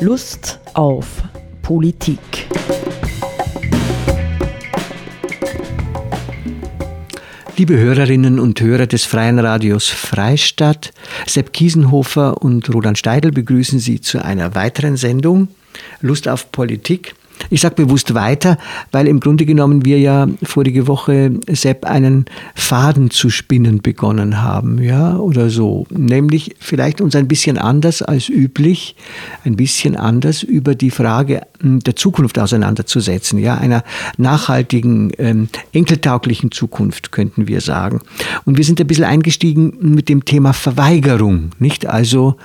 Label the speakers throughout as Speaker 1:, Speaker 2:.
Speaker 1: Lust auf Politik.
Speaker 2: Liebe Hörerinnen und Hörer des Freien Radios Freistadt, Sepp Kiesenhofer und Roland Steidl begrüßen Sie zu einer weiteren Sendung Lust auf Politik. Ich sage bewusst weiter, weil im Grunde genommen wir ja vorige Woche, Sepp, einen Faden zu spinnen begonnen haben, ja, oder so. Nämlich vielleicht uns ein bisschen anders als üblich, ein bisschen anders über die Frage hm, der Zukunft auseinanderzusetzen, ja, einer nachhaltigen, ähm, enkeltauglichen Zukunft, könnten wir sagen. Und wir sind ein bisschen eingestiegen mit dem Thema Verweigerung, nicht? Also,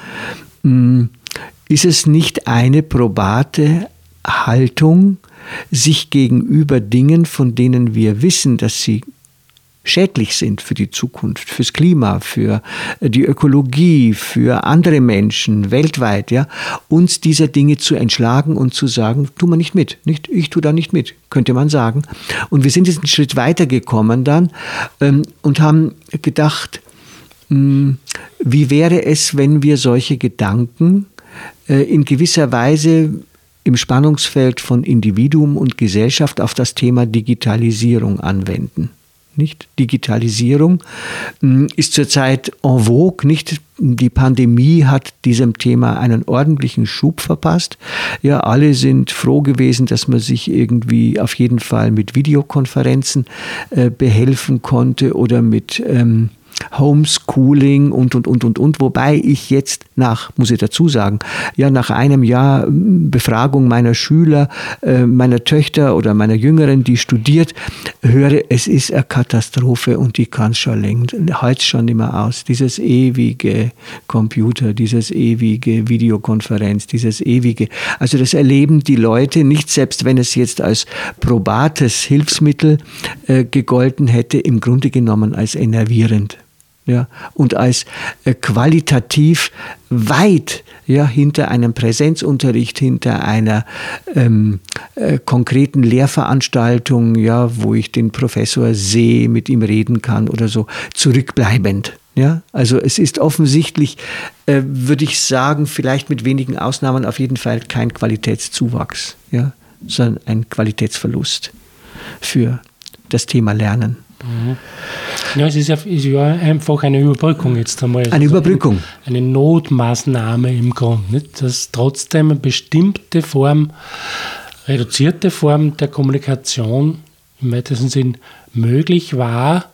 Speaker 2: mh, hm, ist es nicht eine probate Haltung, sich gegenüber Dingen, von denen wir wissen, dass sie schädlich sind für die Zukunft, fürs Klima, für die Ökologie, für andere Menschen weltweit, ja, uns dieser Dinge zu entschlagen und zu sagen, tu mal nicht mit, nicht, ich tu da nicht mit, könnte man sagen. Und wir sind jetzt einen Schritt weiter gekommen dann ähm, und haben gedacht, mh, hm, wie wäre es, wenn wir solche Gedanken äh, in gewisser Weise im Spannungsfeld von Individuum und Gesellschaft auf das Thema Digitalisierung anwenden. Nicht? Digitalisierung hm, ist zurzeit en vogue, nicht? Die Pandemie hat diesem Thema einen ordentlichen Schub verpasst. Ja, alle sind froh gewesen, dass man sich irgendwie auf jeden Fall mit Videokonferenzen äh, behelfen konnte oder mit ähm, Homeschooling und, und, und, und, und. Wobei ich jetzt nach, muss ich dazu sagen, ja, nach einem Jahr Befragung meiner Schüler, äh, meiner Töchter oder meiner Jüngeren, die studiert, höre, es ist eine Katastrophe und die kann schon längst, heute schon immer aus. Dieses ewige Computer, dieses ewige Videokonferenz, dieses ewige, also das erleben die Leute nicht, selbst wenn es jetzt als probates Hilfsmittel äh, gegolten hätte, im Grunde genommen als enervierend ja, und als äh, qualitativ weit ja, hinter einem Präsenzunterricht, hinter einer ähm, äh, konkreten Lehrveranstaltung, ja, wo ich den Professor sehe, mit ihm reden kann oder so, zurückbleibend. Ja, also es ist offensichtlich, äh, würde ich sagen, vielleicht mit wenigen Ausnahmen auf jeden Fall kein Qualitätszuwachs, ja, sondern ein Qualitätsverlust für das Thema Lernen.
Speaker 3: Mhm. Ja, es ist ja, ist ja, einfach eine Überbrückung jetzt einmal.
Speaker 2: Eine also Überbrückung.
Speaker 3: Eine, eine Notmaßnahme im Grunde, nicht? dass trotzdem eine bestimmte Form, reduzierte Form der Kommunikation im weitesten Sinn möglich war,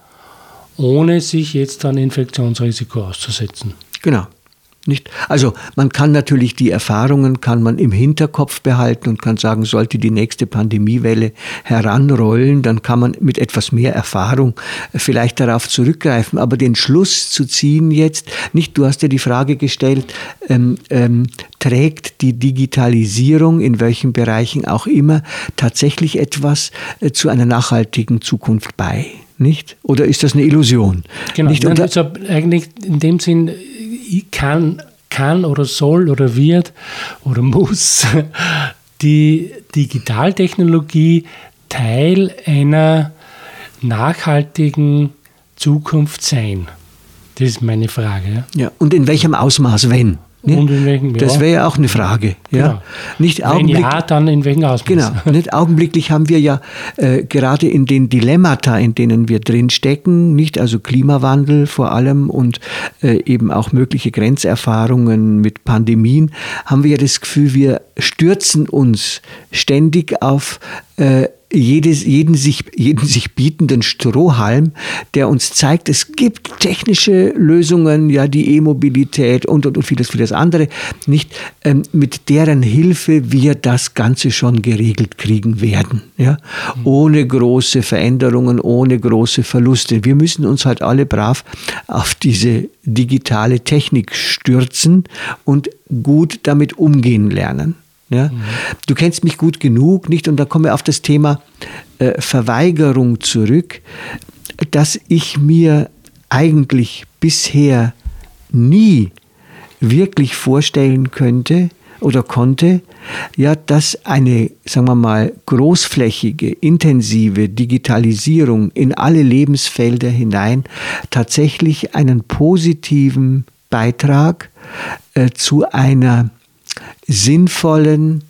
Speaker 3: ohne sich jetzt ein Infektionsrisiko auszusetzen.
Speaker 2: Genau. Nicht? Also man kann natürlich die Erfahrungen kann man im Hinterkopf behalten und kann sagen, sollte die nächste Pandemiewelle heranrollen, dann kann man mit etwas mehr Erfahrung vielleicht darauf zurückgreifen. Aber den Schluss zu ziehen jetzt, nicht, du hast ja die Frage gestellt, ähm, ähm, trägt die Digitalisierung in welchen Bereichen auch immer tatsächlich etwas äh, zu einer nachhaltigen Zukunft bei? Nicht? Oder ist das eine Illusion?
Speaker 3: Genau,
Speaker 2: nicht?
Speaker 3: Nein, also eigentlich in dem Sinn kann, kann oder soll oder wird oder muss die Digitaltechnologie Teil einer nachhaltigen Zukunft sein? Das ist meine Frage.
Speaker 2: Ja, und in welchem Ausmaß, wenn?
Speaker 3: Ne? Und in welchem,
Speaker 2: ja. Das wäre ja auch eine Frage. Ja? Genau.
Speaker 3: Nicht Wenn ja, dann in welchem Ausmaß?
Speaker 2: Genau. Nicht augenblicklich haben wir ja äh, gerade in den Dilemmata, in denen wir drin stecken, nicht also Klimawandel vor allem und äh, eben auch mögliche Grenzerfahrungen mit Pandemien, haben wir ja das Gefühl, wir stürzen uns ständig auf äh, jedes, jeden, sich, jeden sich bietenden Strohhalm, der uns zeigt, es gibt technische Lösungen, ja, die E-Mobilität und, und, und vieles, vieles andere, nicht, ähm, mit deren Hilfe wir das Ganze schon geregelt kriegen werden, ja, mhm. ohne große Veränderungen, ohne große Verluste. Wir müssen uns halt alle brav auf diese digitale Technik stürzen und gut damit umgehen lernen. Ja? Mhm. Du kennst mich gut genug, nicht? Und da kommen wir auf das Thema äh, Verweigerung zurück, dass ich mir eigentlich bisher nie wirklich vorstellen könnte oder konnte, ja, dass eine, sagen wir mal, großflächige, intensive Digitalisierung in alle Lebensfelder hinein tatsächlich einen positiven Beitrag äh, zu einer sinnvollen,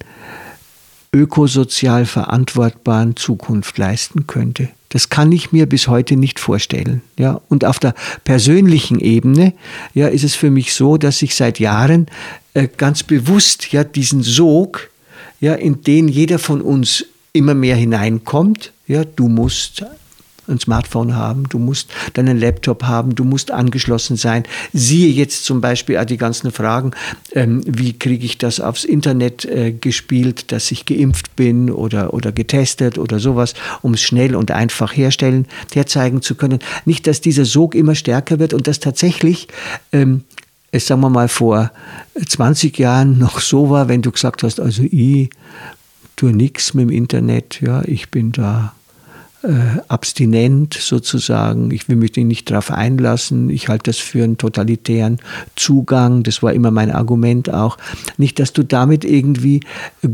Speaker 2: ökosozial verantwortbaren Zukunft leisten könnte. Das kann ich mir bis heute nicht vorstellen. Ja, und auf der persönlichen Ebene ja, ist es für mich so, dass ich seit Jahren äh, ganz bewusst ja, diesen Sog, ja, in den jeder von uns immer mehr hineinkommt, ja, du musst ein Smartphone haben, du musst deinen Laptop haben, du musst angeschlossen sein. Siehe jetzt zum Beispiel die ganzen Fragen, ähm, wie kriege ich das aufs Internet äh, gespielt, dass ich geimpft bin oder, oder getestet oder sowas, um es schnell und einfach herstellen, herzeigen zu können. Nicht, dass dieser Sog immer stärker wird und dass tatsächlich ähm, es, sagen wir mal, vor 20 Jahren noch so war, wenn du gesagt hast, also ich tue nichts mit dem Internet, ja, ich bin da äh, abstinent sozusagen. Ich will mich nicht darauf einlassen. Ich halte das für einen totalitären Zugang. Das war immer mein Argument auch. Nicht, dass du damit irgendwie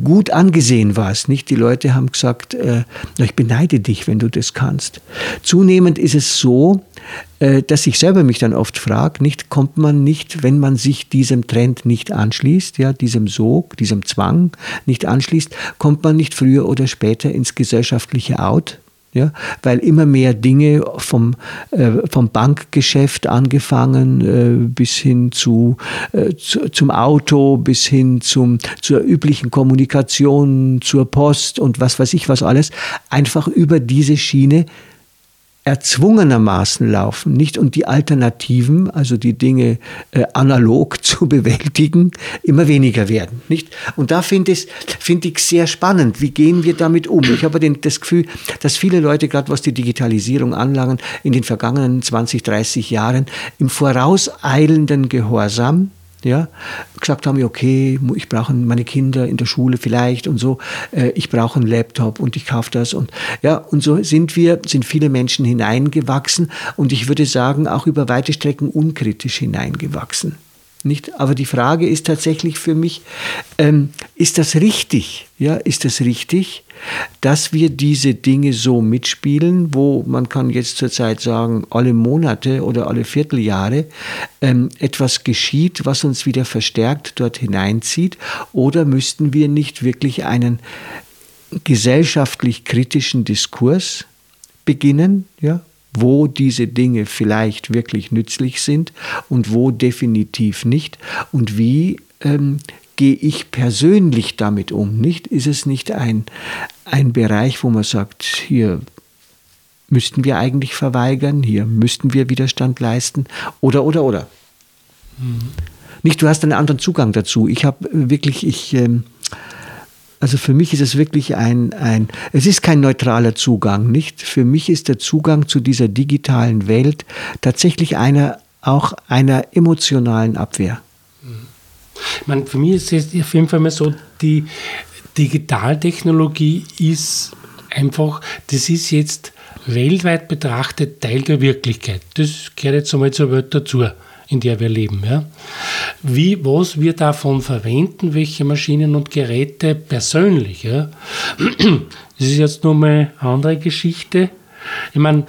Speaker 2: gut angesehen warst. Nicht, die Leute haben gesagt, äh, ich beneide dich, wenn du das kannst. Zunehmend ist es so, äh, dass ich selber mich dann oft frage, nicht kommt man nicht, wenn man sich diesem Trend nicht anschließt, ja, diesem Sog, diesem Zwang nicht anschließt, kommt man nicht früher oder später ins gesellschaftliche Out, ja, weil immer mehr Dinge vom, äh, vom Bankgeschäft angefangen äh, bis hin zu, äh, zu, zum Auto, bis hin zum, zur üblichen Kommunikation, zur Post und was weiß ich was alles, einfach über diese Schiene erzwungenermaßen laufen, nicht? Und die Alternativen, also die Dinge äh, analog zu bewältigen, immer weniger werden, nicht? Und da finde ich, finde ich sehr spannend. Wie gehen wir damit um? Ich habe das Gefühl, dass viele Leute, gerade was die Digitalisierung anlangen, in den vergangenen 20, 30 Jahren im vorauseilenden Gehorsam ja, gesagt haben, okay, ich brauche meine Kinder in der Schule vielleicht und so, äh, ich brauche einen Laptop und ich kaufe das und ja, und so sind wir, sind viele Menschen hineingewachsen und ich würde sagen, auch über weite Strecken unkritisch hineingewachsen. Nicht? Aber die Frage ist tatsächlich für mich, ähm, ist das richtig? Ja, ist das richtig, dass wir diese Dinge so mitspielen, wo man kann jetzt zurzeit sagen, alle Monate oder alle Vierteljahre ähm, etwas geschieht, was uns wieder verstärkt dort hineinzieht? Oder müssten wir nicht wirklich einen gesellschaftlich kritischen Diskurs beginnen? Ja, wo diese Dinge vielleicht wirklich nützlich sind und wo definitiv nicht und wie ähm, gehe ich persönlich damit um? Nicht? Ist es nicht ein, ein Bereich, wo man sagt, hier müssten wir eigentlich verweigern, hier müssten wir Widerstand leisten oder, oder, oder? Mhm. Nicht, du hast einen anderen Zugang dazu. Ich habe wirklich, ich, ähm, also für mich ist es wirklich ein, ein, es ist kein neutraler Zugang, nicht? Für mich ist der Zugang zu dieser digitalen Welt tatsächlich einer, auch einer emotionalen Abwehr.
Speaker 3: Ich meine, für mich ist es auf jeden Fall mal so, die Digitaltechnologie ist einfach, das ist jetzt weltweit betrachtet Teil der Wirklichkeit. Das gehört jetzt einmal zur Welt dazu in der wir leben. Ja. Wie, was wir davon verwenden, welche Maschinen und Geräte persönlich. Ja. Das ist jetzt nur mal eine andere Geschichte. Ich meine,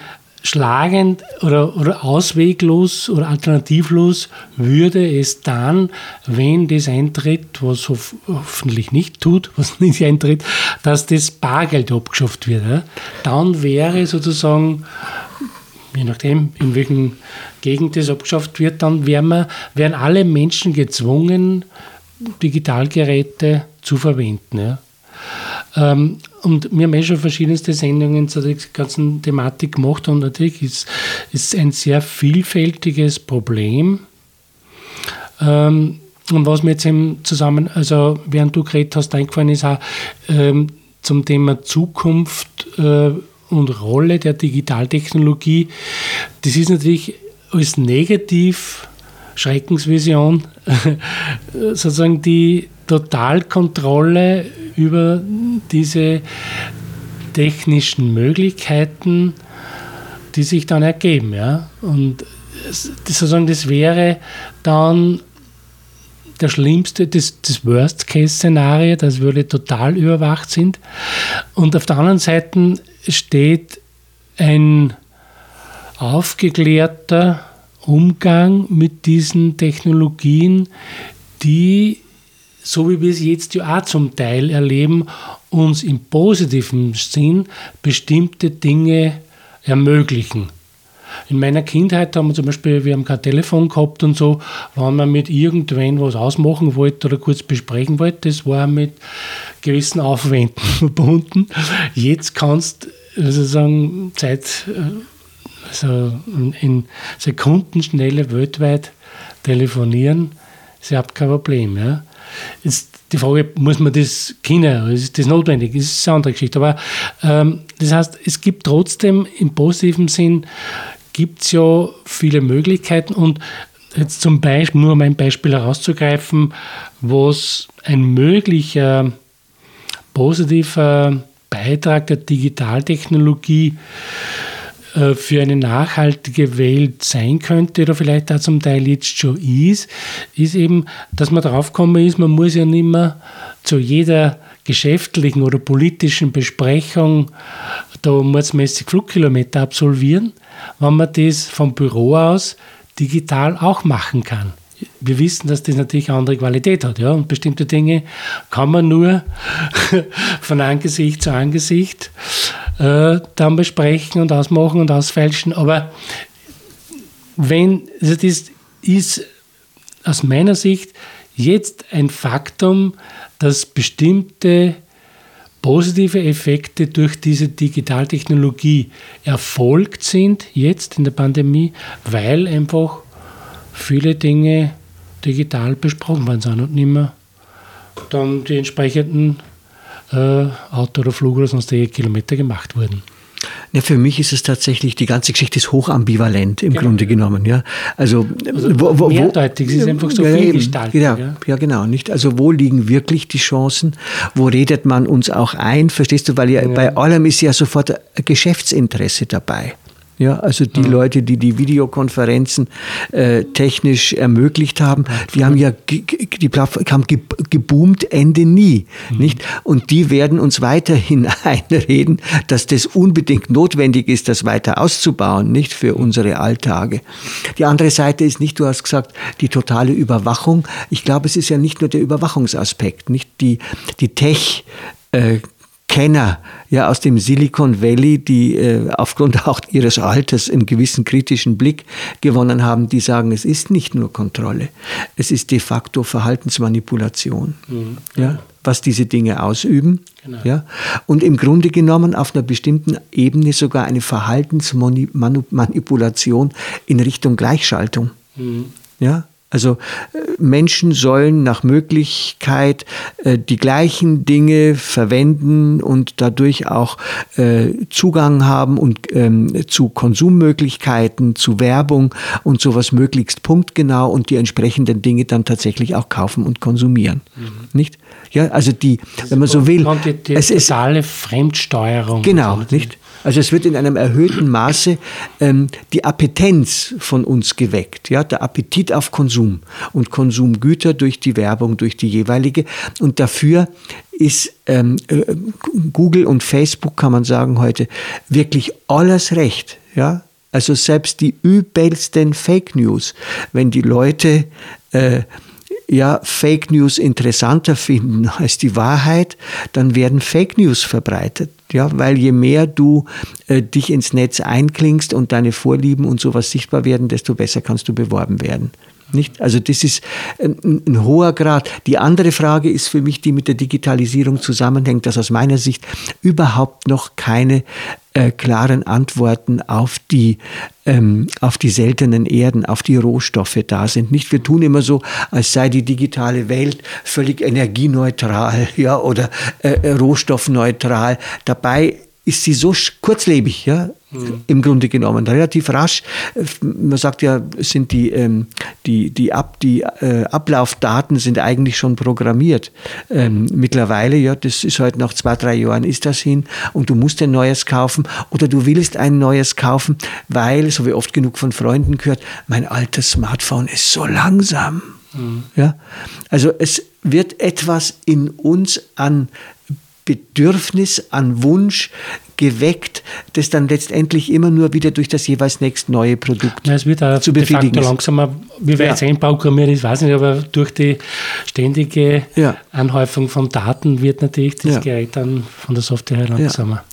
Speaker 3: schlagend oder, oder ausweglos oder alternativlos würde es dann, wenn das eintritt, was hoffentlich nicht tut, was nicht eintritt, dass das Bargeld abgeschafft wird. Ja. Dann wäre sozusagen je nachdem, in welchen Gegend das abgeschafft wird, dann werden, wir, werden alle Menschen gezwungen, Digitalgeräte zu verwenden. Ja. Ähm, und wir haben eh schon verschiedenste Sendungen zu der ganzen Thematik gemacht und natürlich ist es ein sehr vielfältiges Problem. Ähm, und was mir jetzt im Zusammen, also während du geredet hast, eingefallen ist auch ähm, zum Thema Zukunft äh, und Rolle der Digitaltechnologie, das ist natürlich als negativ Schreckensvision sozusagen die Totalkontrolle über diese technischen Möglichkeiten, die sich dann ergeben. Ja? Und sozusagen, das wäre dann der schlimmste, das, das Worst-Case-Szenario, dass wir total überwacht sind. Und auf der anderen Seite steht ein aufgeklärter Umgang mit diesen Technologien, die so wie wir es jetzt ja auch zum Teil erleben, uns im positiven Sinn bestimmte Dinge ermöglichen. In meiner Kindheit haben wir zum Beispiel, wir haben kein Telefon gehabt und so, wenn man mit irgendwen was ausmachen wollte oder kurz besprechen wollte, das war mit gewissen Aufwänden verbunden. Jetzt kannst du also sagen, Zeit, also in Sekundenschnelle weltweit telefonieren, ist überhaupt kein Problem. Ja. Jetzt die Frage, muss man das kennen? Ist das notwendig? Das ist eine andere Geschichte. Aber ähm, das heißt, es gibt trotzdem im positiven Sinn gibt es ja viele Möglichkeiten und jetzt zum Beispiel, nur um ein Beispiel herauszugreifen, was ein möglicher positiver Beitrag der Digitaltechnologie äh, für eine nachhaltige Welt sein könnte oder vielleicht auch zum Teil jetzt schon ist, ist eben, dass man drauf gekommen ist, man muss ja nicht mehr zu jeder geschäftlichen oder politischen Besprechung da mordsmäßig Flugkilometer absolvieren, wenn man das vom Büro aus digital auch machen kann. Wir wissen, dass das natürlich eine andere Qualität hat. Ja? Und bestimmte Dinge kann man nur von Angesicht zu Angesicht äh, dann besprechen und ausmachen und ausfälschen. Aber wenn, also das ist aus meiner Sicht jetzt ein Faktum, dass bestimmte positive Effekte durch diese Digitaltechnologie erfolgt sind, jetzt in der Pandemie, weil einfach viele Dinge digital besprochen worden sind und nicht mehr dann die entsprechenden Auto oder Flug oder sonstige Kilometer gemacht wurden.
Speaker 2: Ja, für mich ist es tatsächlich, die ganze Geschichte ist hochambivalent im genau. Grunde genommen. Ja. Also, also
Speaker 3: wo, wo, mehrdeutig, es ist einfach so ja, vielgestaltig.
Speaker 2: Ja, ja. ja, genau. Nicht? Also wo liegen wirklich die Chancen? Wo redet man uns auch ein? Verstehst du? Weil ja, ja. bei allem ist ja sofort Geschäftsinteresse dabei. Ja, also die mhm. Leute, die die Videokonferenzen äh, technisch ermöglicht haben, die haben ja die Plattform haben geboomt Ende nie, mhm. nicht? Und die werden uns weiterhin einreden, dass das unbedingt notwendig ist, das weiter auszubauen, nicht für mhm. unsere Alltage. Die andere Seite ist nicht, du hast gesagt, die totale Überwachung. Ich glaube, es ist ja nicht nur der Überwachungsaspekt, nicht die die Tech äh, Kenner ja aus dem Silicon Valley, die äh, aufgrund auch ihres Alters einen gewissen kritischen Blick gewonnen haben, die sagen, es ist nicht nur Kontrolle, es ist de facto Verhaltensmanipulation, mhm. ja, was diese Dinge ausüben. Genau. Ja, und im Grunde genommen auf einer bestimmten Ebene sogar eine Verhaltensmanipulation in Richtung Gleichschaltung. Mhm. Ja, also äh, Menschen sollen nach Möglichkeit äh, die gleichen Dinge verwenden und dadurch auch äh, Zugang haben und ähm, zu Konsummöglichkeiten, zu Werbung und sowas möglichst punktgenau und die entsprechenden Dinge dann tatsächlich auch kaufen und konsumieren. Mhm. Nicht? Ja, also die, wenn man so will,
Speaker 3: es ist totale Fremdsteuerung.
Speaker 2: Genau, nicht? Also es wird in einem erhöhten Maße ähm, die Appetenz von uns geweckt, ja, der Appetit auf Konsum und Konsumgüter durch die Werbung, durch die jeweilige. Und dafür ist ähm, äh, Google und Facebook, kann man sagen heute, wirklich alles recht, ja. Also selbst die übelsten Fake News, wenn die Leute äh, ja, Fake News interessanter finden als die Wahrheit, dann werden Fake News verbreitet. Ja, weil je mehr du äh, dich ins Netz einklingst und deine Vorlieben und sowas sichtbar werden, desto besser kannst du beworben werden. Nicht? Also das ist ein, ein, hoher Grad. Die andere Frage ist für mich, die mit der Digitalisierung zusammenhängt, dass aus meiner Sicht überhaupt noch keine äh, klaren Antworten auf die, ähm, auf die seltenen Erden, auf die Rohstoffe da sind. Nicht, wir tun immer so, als sei die digitale Welt völlig energieneutral ja, oder äh, äh rohstoffneutral. Dabei ist sie so kurzlebig, ja, mhm. im Grunde genommen, relativ rasch. Man sagt ja, sind die, ähm, die, die, Ab, die äh, Ablaufdaten sind eigentlich schon programmiert. Ähm, mittlerweile, ja, das ist halt nach zwei, drei Jahren ist das hin und du musst ein neues kaufen oder du willst ein neues kaufen, weil, so wie oft genug von Freunden gehört, mein altes Smartphone ist so langsam. Mhm. Ja? Also es wird etwas in uns an Bedürfnis, an Wunsch geweckt, das dann letztendlich immer nur wieder durch das jeweils nächst neue Produkt
Speaker 3: Na, es wird auch
Speaker 2: zu
Speaker 3: de
Speaker 2: befriedigen
Speaker 3: facto langsamer, wie wir
Speaker 2: Ja.
Speaker 3: jetzt einprogrammiert, ich weiß nicht, aber durch die ständige
Speaker 2: Ja.
Speaker 3: Anhäufung von Daten wird natürlich das
Speaker 2: Ja.
Speaker 3: Gerät dann von der Software her langsamer.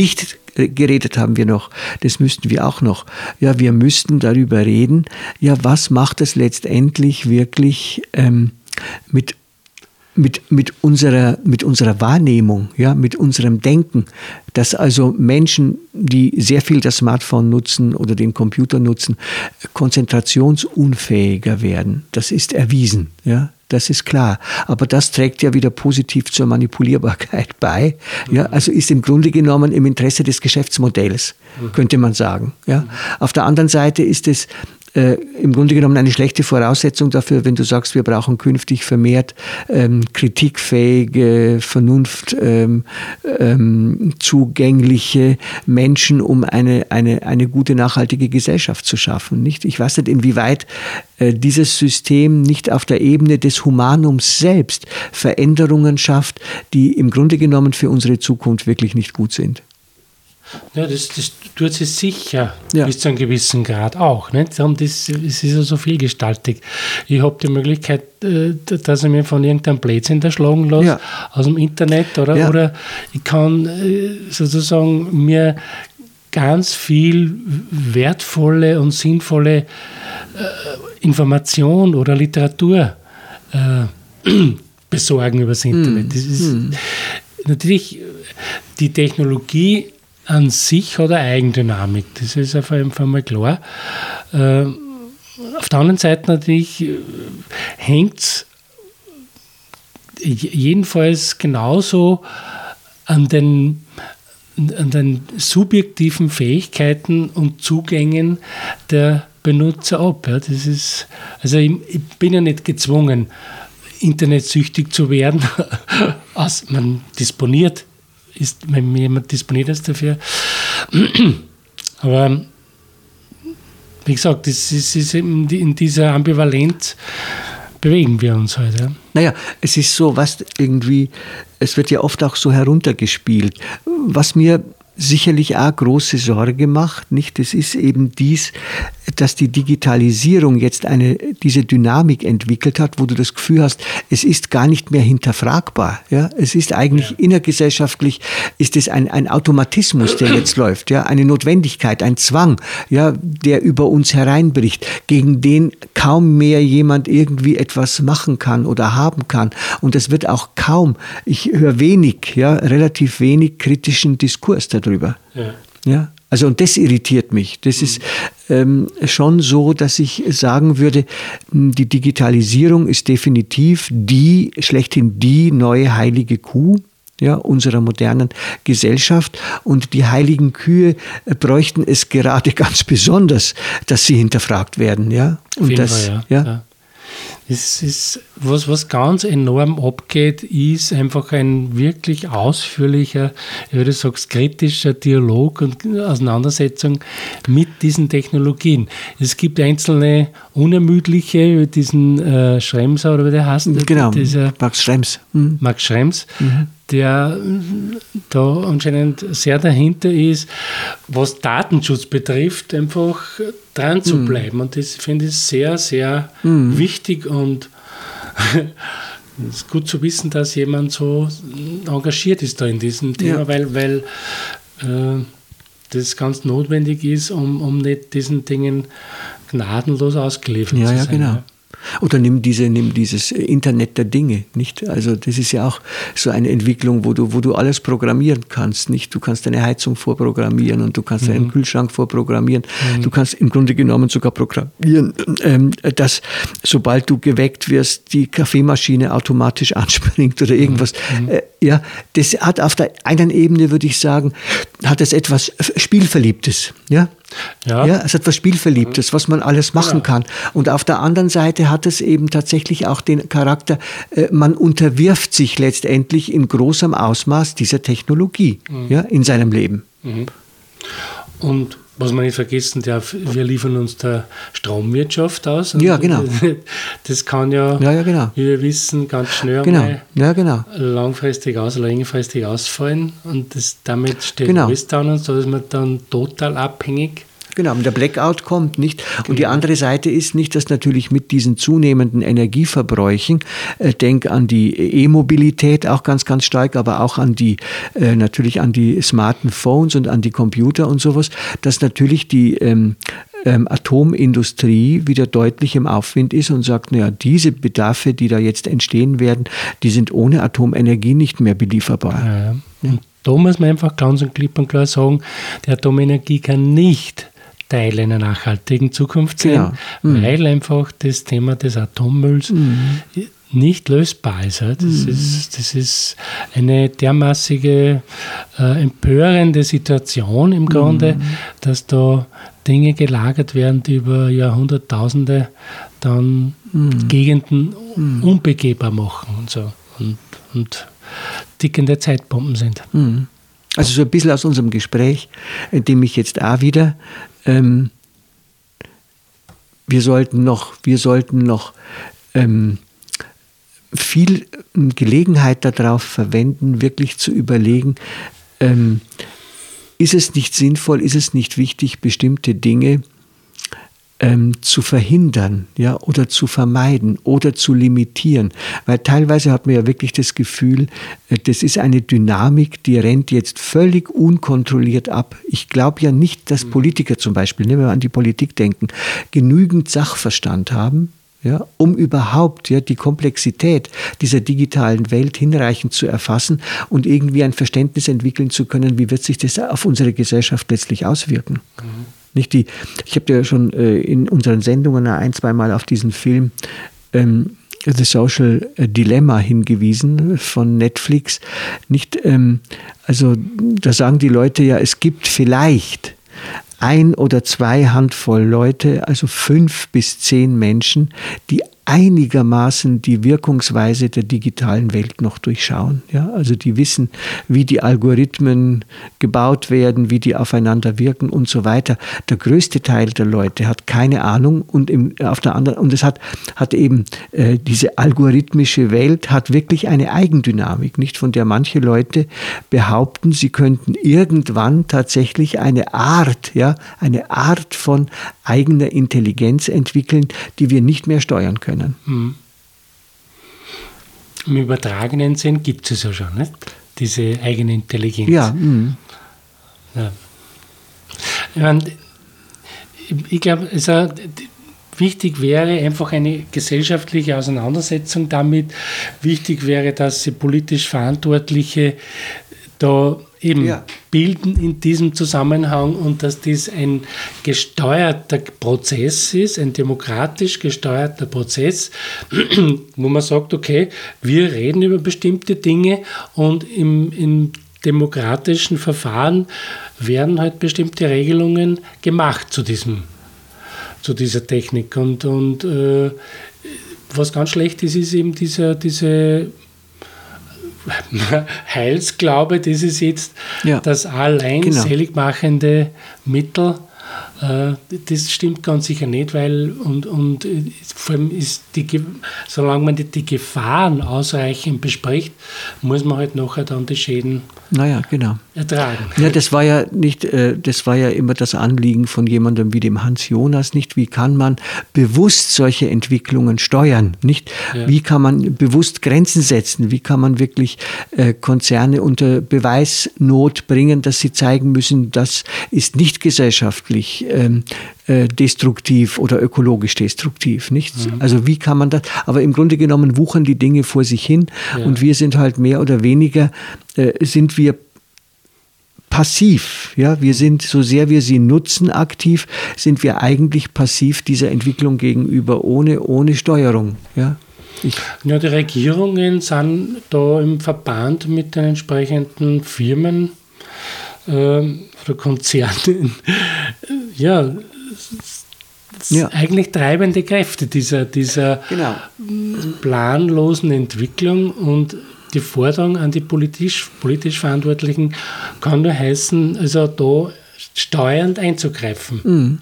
Speaker 2: Nicht geredet haben wir noch, das müssten wir auch noch. Ja, wir müssten darüber reden, ja, was macht es letztendlich wirklich ähm, mit mit, mit, unserer, mit unserer Wahrnehmung, ja, mit unserem Denken, dass also Menschen, die sehr viel das Smartphone nutzen oder den Computer nutzen, konzentrationsunfähiger werden. Das ist erwiesen, ja. Das ist klar. Aber das trägt ja wieder positiv zur Manipulierbarkeit bei. Ja, also ist im Grunde genommen im Interesse des Geschäftsmodells, könnte man sagen. Ja. Auf der anderen Seite ist es äh, im Grunde genommen eine schlechte Voraussetzung dafür, wenn du sagst, wir brauchen künftig vermehrt ähm, kritikfähige, Vernunft ähm, ähm, zugängliche Menschen, um eine, eine, eine gute, nachhaltige Gesellschaft zu schaffen. Nicht? Ich weiß nicht, inwieweit äh, dieses System nicht auf der Ebene des Humanums selbst Veränderungen schafft, die im Grunde genommen für unsere Zukunft wirklich nicht gut sind.
Speaker 3: Ja, das, das tut sie sicher
Speaker 2: Ja.
Speaker 3: bis zu einem gewissen Grad auch. Nicht? Darum, das, es ist ja so vielgestaltig. Ich habe die Möglichkeit, äh, dass ich mir von irgendeinem Blödsinn erschlagen lasse
Speaker 2: Ja.
Speaker 3: aus dem Internet oder,
Speaker 2: Ja.
Speaker 3: oder ich kann äh, sozusagen mir ganz viel wertvolle und sinnvolle äh, Information oder Literatur besorgen übers Internet. Das ist natürlich äh, die Technologie an sich hat eine Eigendynamik. Das ist auf jeden Fall mal klar. Äh, auf der anderen Seite natürlich hängt es jedenfalls genauso an den, an den subjektiven Fähigkeiten und Zugängen der Benutzer ab. Das ist, also ich, bin ja nicht gezwungen, internetsüchtig zu werden. Aus, man disponiert, ist, wenn jemand disponiert ist dafür. Aber wie gesagt, das ist, ist in, die- in dieser Ambivalenz bewegen wir uns halt. Ja.
Speaker 2: Naja, es ist so, was irgendwie, es wird ja oft auch so heruntergespielt. Was mir sicherlich auch große Sorge macht, nicht? Das ist eben dies, dass die Digitalisierung jetzt eine, diese Dynamik entwickelt hat, wo du das Gefühl hast, es ist gar nicht mehr hinterfragbar. Ja? Es ist eigentlich innergesellschaftlich, ist es ein, ein Automatismus, der jetzt läuft, ja? eine Notwendigkeit, ein Zwang, ja? der über uns hereinbricht, gegen den kaum mehr jemand irgendwie etwas machen kann oder haben kann. Und es wird auch kaum, ich höre wenig, ja, relativ wenig kritischen Diskurs darüber.
Speaker 3: Ja.
Speaker 2: Ja, also und das irritiert mich. Das ist ähm, schon so, dass ich sagen würde, m, die Digitalisierung ist definitiv die, schlechthin die neue heilige Kuh. Ja, unserer modernen Gesellschaft. Und die heiligen Kühe äh, bräuchten es gerade ganz besonders, dass sie hinterfragt werden. Ja? Und das,
Speaker 3: Fall,
Speaker 2: ja.
Speaker 3: ja. Es ist, was, was ganz enorm abgeht, ist einfach ein wirklich ausführlicher, ich würde sagen, kritischer Dialog und Auseinandersetzung mit diesen Technologien. Es gibt einzelne unermüdliche, diesen äh, Schremser oder wie der heißt.
Speaker 2: Genau,
Speaker 3: dieser,
Speaker 2: Max Schrems.
Speaker 3: Mhm. Max Schrems, mhm. Der da anscheinend sehr dahinter ist, was Datenschutz betrifft, einfach dran zu mhm. bleiben. Und das finde ich sehr, sehr mhm. wichtig und es ist gut zu wissen, dass jemand so engagiert ist da in diesem Thema, ja. weil, weil äh, das ganz notwendig ist, um, um nicht diesen Dingen gnadenlos ausgeliefert
Speaker 2: ja,
Speaker 3: zu
Speaker 2: sein. Ja, genau. Oder nimm, diese, nimm dieses Internet der Dinge, nicht? Also das ist ja auch so eine Entwicklung, wo du, wo du alles programmieren kannst, nicht? Du kannst deine Heizung vorprogrammieren und du kannst mhm. deinen Kühlschrank vorprogrammieren. Mhm. Du kannst im Grunde genommen sogar programmieren, ähm, dass sobald du geweckt wirst, die Kaffeemaschine automatisch anspringt oder irgendwas. Mhm. Äh, ja, das hat auf der einen Ebene, würde ich sagen, hat es etwas Spielverliebtes, ja? Ja. ja, es hat was Spielverliebtes, was man alles machen ja. kann. Und auf der anderen Seite hat es eben tatsächlich auch den Charakter, äh, man unterwirft sich letztendlich in großem Ausmaß dieser Technologie mhm. ja, in seinem Leben. Mhm.
Speaker 3: Und was man nicht vergessen darf, wir liefern uns der Stromwirtschaft aus.
Speaker 2: ja, genau.
Speaker 3: Das kann ja,
Speaker 2: ja, ja genau.
Speaker 3: wie wir wissen, ganz schnell
Speaker 2: genau. ja, genau.
Speaker 3: langfristig aus, längerfristig ausfallen. Und das, damit steht genau. alles dann und so ist man dann total abhängig
Speaker 2: Genau, und der Blackout kommt nicht. Und die genau. andere Seite ist nicht, dass natürlich mit diesen zunehmenden Energieverbräuchen, äh, denk an die E-Mobilität auch ganz, ganz stark, aber auch an die, äh, natürlich an die smarten Phones und an die Computer und sowas, dass natürlich die ähm, ähm, Atomindustrie wieder deutlich im Aufwind ist und sagt, naja, diese Bedarfe, die da jetzt entstehen werden, die sind ohne Atomenergie nicht mehr belieferbar. Ja,
Speaker 3: ja. Da muss man einfach ganz und klipp und klar sagen, die Atomenergie kann nicht Teil einer nachhaltigen Zukunft sein, genau. mhm. weil einfach das Thema des Atommülls mhm. nicht lösbar ist. Das, mhm. ist. das ist eine dermaßige äh, empörende Situation im Grunde, mhm. dass da Dinge gelagert werden, die über Jahrhunderttausende dann mhm. Gegenden mhm. unbegehbar machen und so. Und, und tickende Zeitbomben sind.
Speaker 2: Also so ein bisschen aus unserem Gespräch, in dem ich jetzt auch wieder ähm, wir sollten noch, wir sollten noch ähm, viel Gelegenheit darauf verwenden, wirklich zu überlegen, ähm, ist es nicht sinnvoll, ist es nicht wichtig, bestimmte Dinge ähm, zu verhindern ja, oder zu vermeiden oder zu limitieren. Weil teilweise hat man ja wirklich das Gefühl, äh, das ist eine Dynamik, die rennt jetzt völlig unkontrolliert ab. Ich glaube ja nicht, dass mhm. Politiker zum Beispiel, ne, wenn wir an die Politik denken, genügend Sachverstand haben, ja, um überhaupt ja, die Komplexität dieser digitalen Welt hinreichend zu erfassen und irgendwie ein Verständnis entwickeln zu können, wie wird sich das auf unsere Gesellschaft letztlich auswirken. Mhm. Nicht die, ich habe ja schon äh, in unseren Sendungen ein, zwei Mal auf diesen Film ähm, The Social Dilemma hingewiesen von Netflix. Nicht, ähm, also da sagen die Leute ja, es gibt vielleicht ein oder zwei Handvoll Leute, also fünf bis zehn Menschen, die einigermaßen die Wirkungsweise der digitalen Welt noch durchschauen. Ja, also die wissen, wie die Algorithmen gebaut werden, wie die aufeinander wirken und so weiter. Der größte Teil der Leute hat keine Ahnung und im, auf der anderen und es hat, hat eben äh, diese algorithmische Welt hat wirklich eine Eigendynamik, nicht von der manche Leute behaupten, sie könnten irgendwann tatsächlich eine Art, ja, eine Art von eigener Intelligenz entwickeln, die wir nicht mehr steuern können können. Mhm.
Speaker 3: Im übertragenen Sinn gibt es ja schon, nicht? diese eigene Intelligenz.
Speaker 2: Ja. Mhm.
Speaker 3: ja. Ich glaube, also, wichtig wäre einfach eine gesellschaftliche Auseinandersetzung damit. Wichtig wäre, dass sie politisch Verantwortliche da eben ja. bilden in diesem Zusammenhang und dass dies ein gesteuerter Prozess ist, ein demokratisch gesteuerter Prozess, wo man sagt, okay, wir reden über bestimmte Dinge und im, im demokratischen Verfahren werden halt bestimmte Regelungen gemacht zu diesem zu dieser Technik und, und äh, was ganz schlecht ist, ist eben dieser, diese Heilsglaube, das ist jetzt ja. das allein genau. seligmachende Mittel das stimmt ganz sicher nicht, weil und, und äh, vor allem ist die, solange man die, die Gefahren ausreichend bespricht, muss man halt nachher dann die Schäden
Speaker 2: naja, genau.
Speaker 3: ertragen.
Speaker 2: Ja, das war ja nicht, äh, das war ja immer das Anliegen von jemandem wie dem Hans Jonas, nicht? Wie kann man bewusst solche Entwicklungen steuern, nicht? Ja. Wie kann man bewusst Grenzen setzen? Wie kann man wirklich Konzerne unter Beweisnot bringen, dass sie zeigen müssen, das ist nicht gesellschaftlich ähm, äh, destruktiv oder ökologisch destruktiv. Nicht? Mhm. Also wie kann man das? Aber im Grunde genommen wuchern die Dinge vor sich hin ja. und wir sind halt mehr oder weniger, äh, sind wir passiv. Ja, wir sind, so sehr wir sie nutzen aktiv, sind wir eigentlich passiv dieser Entwicklung gegenüber, ohne, ohne Steuerung. Ja.
Speaker 3: Ich ja, die Regierungen sind da im Verband mit den entsprechenden Firmen äh, oder Konzernen ja, ja. eigentlich treibende Kräfte dieser, dieser genau. planlosen Entwicklung und die Forderung an die politisch, politisch Verantwortlichen kann nur heißen, also da steuernd einzugreifen. Mhm.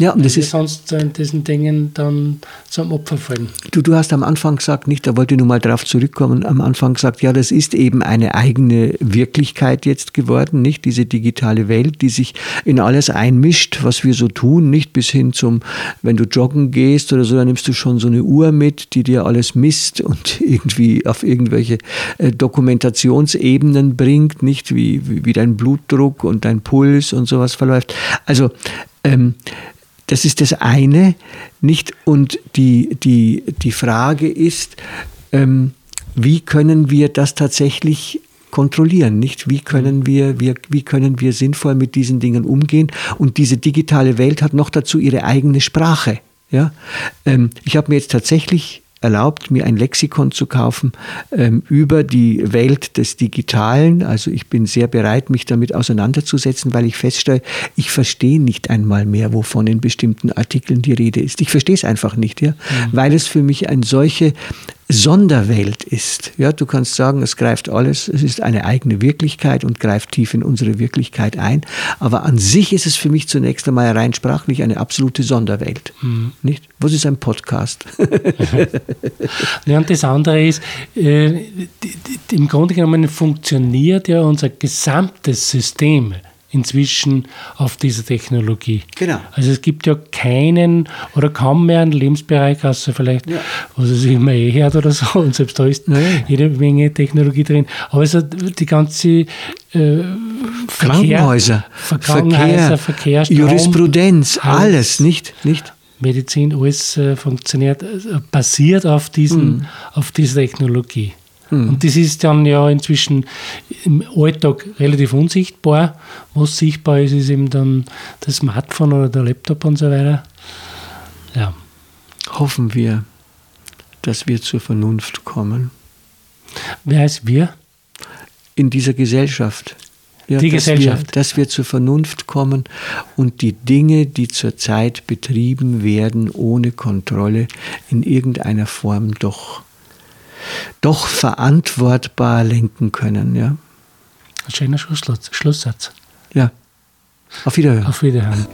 Speaker 3: Ja, und das ist sonst in diesen Dingen dann zum Opfer fallen.
Speaker 2: Du, du hast am Anfang gesagt, nicht, da wollte ich nur mal drauf zurückkommen, am Anfang gesagt, ja, das ist eben eine eigene Wirklichkeit jetzt geworden, nicht diese digitale Welt, die sich in alles einmischt, was wir so tun, nicht bis hin zum, wenn du joggen gehst oder so, dann nimmst du schon so eine Uhr mit, die dir alles misst und irgendwie auf irgendwelche äh, Dokumentationsebenen bringt, nicht wie, wie, wie dein Blutdruck und dein Puls und sowas verläuft. Also ähm, das ist das eine, nicht? Und die, die, die Frage ist, ähm, wie können wir das tatsächlich kontrollieren, nicht? Wie können wir, wir, wie können wir sinnvoll mit diesen Dingen umgehen? Und diese digitale Welt hat noch dazu ihre eigene Sprache. Ja? Ähm, ich habe mir jetzt tatsächlich erlaubt, mir ein Lexikon zu kaufen ähm, über die Welt des Digitalen. Also ich bin sehr bereit, mich damit auseinanderzusetzen, weil ich feststelle, ich verstehe nicht einmal mehr, wovon in bestimmten Artikeln die Rede ist. Ich verstehe es einfach nicht, ja, mhm. weil es für mich eine solche Sonderwelt ist. Ja, du kannst sagen, es greift alles, es ist eine eigene Wirklichkeit und greift tief in unsere Wirklichkeit ein. Aber an sich ist es für mich zunächst einmal rein sprachlich eine absolute Sonderwelt. Mhm. Nicht? Was ist ein Podcast?
Speaker 3: ja, und das andere ist, äh, im Grunde genommen funktioniert ja unser gesamtes System inzwischen auf dieser Technologie. Genau. Also es gibt ja keinen oder kaum mehr einen Lebensbereich, außer vielleicht, ja. was es immer eh hört oder so, und selbst da ist nee. jede Menge Technologie drin. Aber also die ganze äh,
Speaker 2: Krankenhäuser,
Speaker 3: Verkehr, Verkehr,
Speaker 2: Strom, Jurisprudenz, alles, alles, nicht? nicht?
Speaker 3: Medizin, alles äh, funktioniert, äh, basiert auf, diesen, mhm. auf dieser Technologie. Mhm. Und das ist dann ja inzwischen im Alltag relativ unsichtbar. Was sichtbar ist, ist eben dann das Smartphone oder der Laptop und so weiter. Ja.
Speaker 2: Hoffen wir, dass wir zur Vernunft kommen.
Speaker 3: Wer heißt wir?
Speaker 2: In dieser Gesellschaft.
Speaker 3: Ja, die
Speaker 2: dass
Speaker 3: Gesellschaft.
Speaker 2: Wir, dass wir zur Vernunft kommen und die Dinge, die zurzeit betrieben werden, ohne Kontrolle, in irgendeiner Form doch doch verantwortbar lenken können. Ja.
Speaker 3: Ein schöner Schlusssatz.
Speaker 2: Ja. Auf Wiederhören.
Speaker 3: Auf Wiederhören.